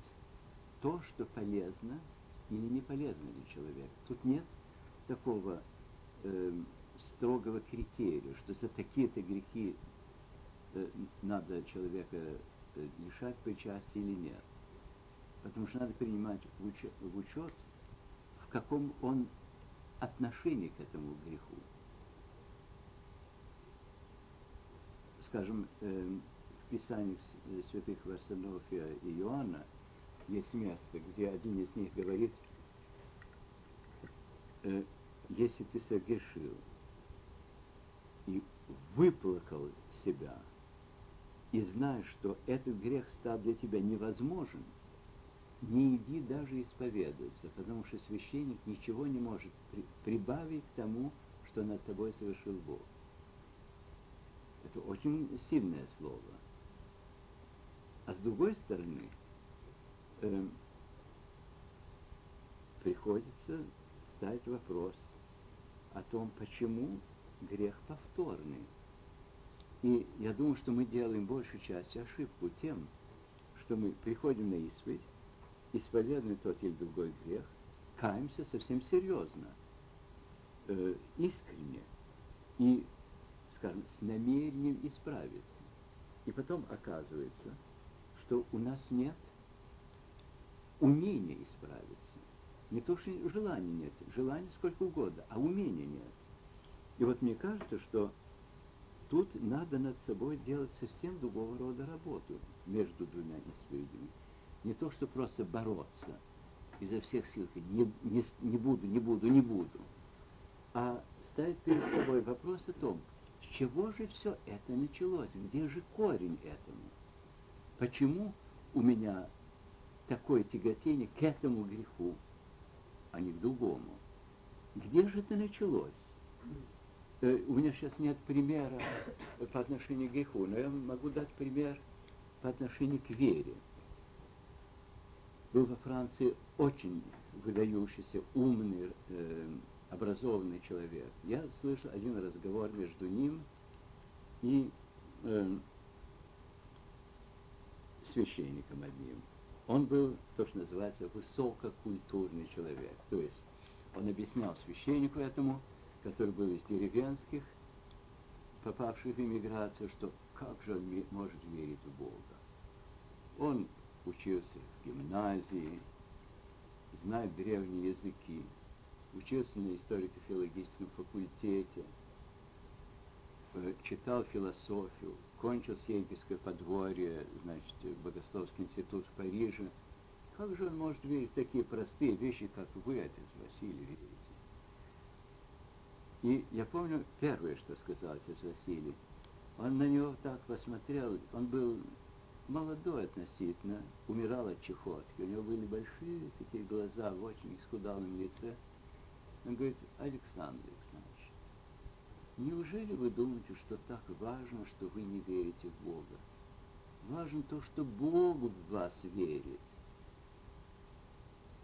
то, что полезно или не полезно для человека. Тут нет такого э, строгого критерия, что за такие-то грехи надо человека э, лишать причастия или нет. Потому что надо принимать в учет, в учет, в каком он отношении к этому греху. Скажем, э, в Писаниях э, святых Варсонофия и Иоанна есть место, где один из них говорит, э, если ты согрешил и выплакал себя, и знаешь, что этот грех стал для тебя невозможен – не иди даже исповедаться, потому что священник ничего не может при, прибавить к тому, что над тобой совершил Бог. Это очень сильное слово. А с другой стороны, э, приходится ставить вопрос о том, почему грех повторный. И я думаю, что мы делаем большей частью ошибку тем, что мы приходим на исповедь, исповедуем тот или другой грех, каемся совсем серьезно, э, искренне и, скажем, с намерением исправиться. И потом оказывается, что у нас нет умения исправиться. Не то, что желания нет, желания сколько угодно, а умения нет. И вот мне кажется, что тут надо над собой делать совсем другого рода работу между двумя исповедями не то, что просто бороться изо всех сил, не, не, не буду, не буду, не буду, а ставить перед собой вопрос о том, с чего же все это началось, где же корень этому, почему у меня такое тяготение к этому греху, а не к другому. Где же это началось? Э, у меня сейчас нет примера по отношению к греху, но я могу дать пример по отношению к вере был во Франции очень выдающийся, умный, э, образованный человек. Я слышал один разговор между ним и э, священником одним. Он был то, что называется высококультурный человек. То есть он объяснял священнику этому, который был из деревенских, попавших в иммиграцию, что как же он может верить в Бога. Он учился в гимназии, знает древние языки, учился на историко-филологическом факультете, э, читал философию, кончил Сенькинское подворье, значит, Богословский институт в Париже. Как же он может верить в такие простые вещи, как вы, отец Василий, верите? И я помню первое, что сказал отец Василий. Он на него так посмотрел, он был молодой относительно, умирал от чехотки. У него были большие такие глаза в очень исхудалом лице. Он говорит, Александр Александрович, неужели вы думаете, что так важно, что вы не верите в Бога? Важно то, что Бог в вас верит.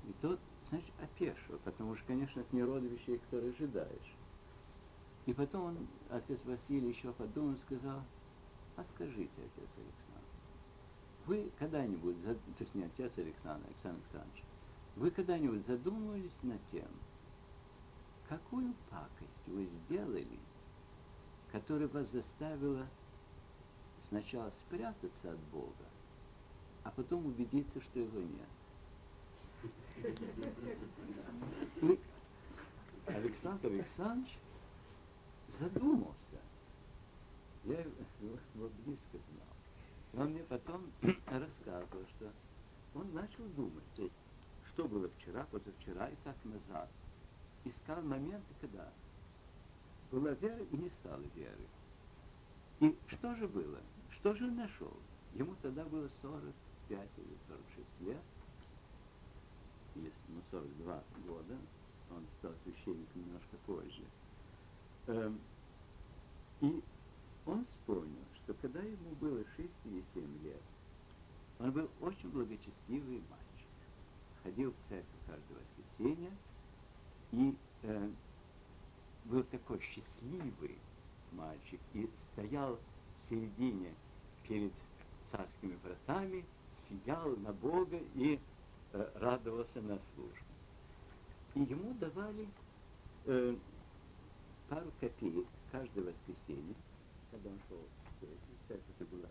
И тот значит, опешил, потому что, конечно, это не род вещей, которые ожидаешь. И потом он, отец Василий еще подумал и сказал, а скажите, отец Александр, вы когда-нибудь, то есть не отец Александр, Александр Александрович, вы когда-нибудь задумывались над тем, какую пакость вы сделали, которая вас заставила сначала спрятаться от Бога, а потом убедиться, что его нет? Александр Александрович задумался. Я его близко знал. Он мне потом рассказывал, что он начал думать, то есть, что было вчера, позавчера и так назад. Искал моменты, когда была вера и не стало веры. И что же было? Что же он нашел? Ему тогда было 45 или 46 лет, или ну, 42 года, он стал священником немножко позже. Эм, и он вспомнил, что когда ему было 6 или 7 лет, он был очень благочестивый мальчик. Ходил в церковь каждое воскресенье и э, был такой счастливый мальчик и стоял в середине перед царскими вратами, сиял на Бога и э, радовался на службу. И ему давали э, пару копеек каждое воскресенье, когда он шел в церковь, церковь была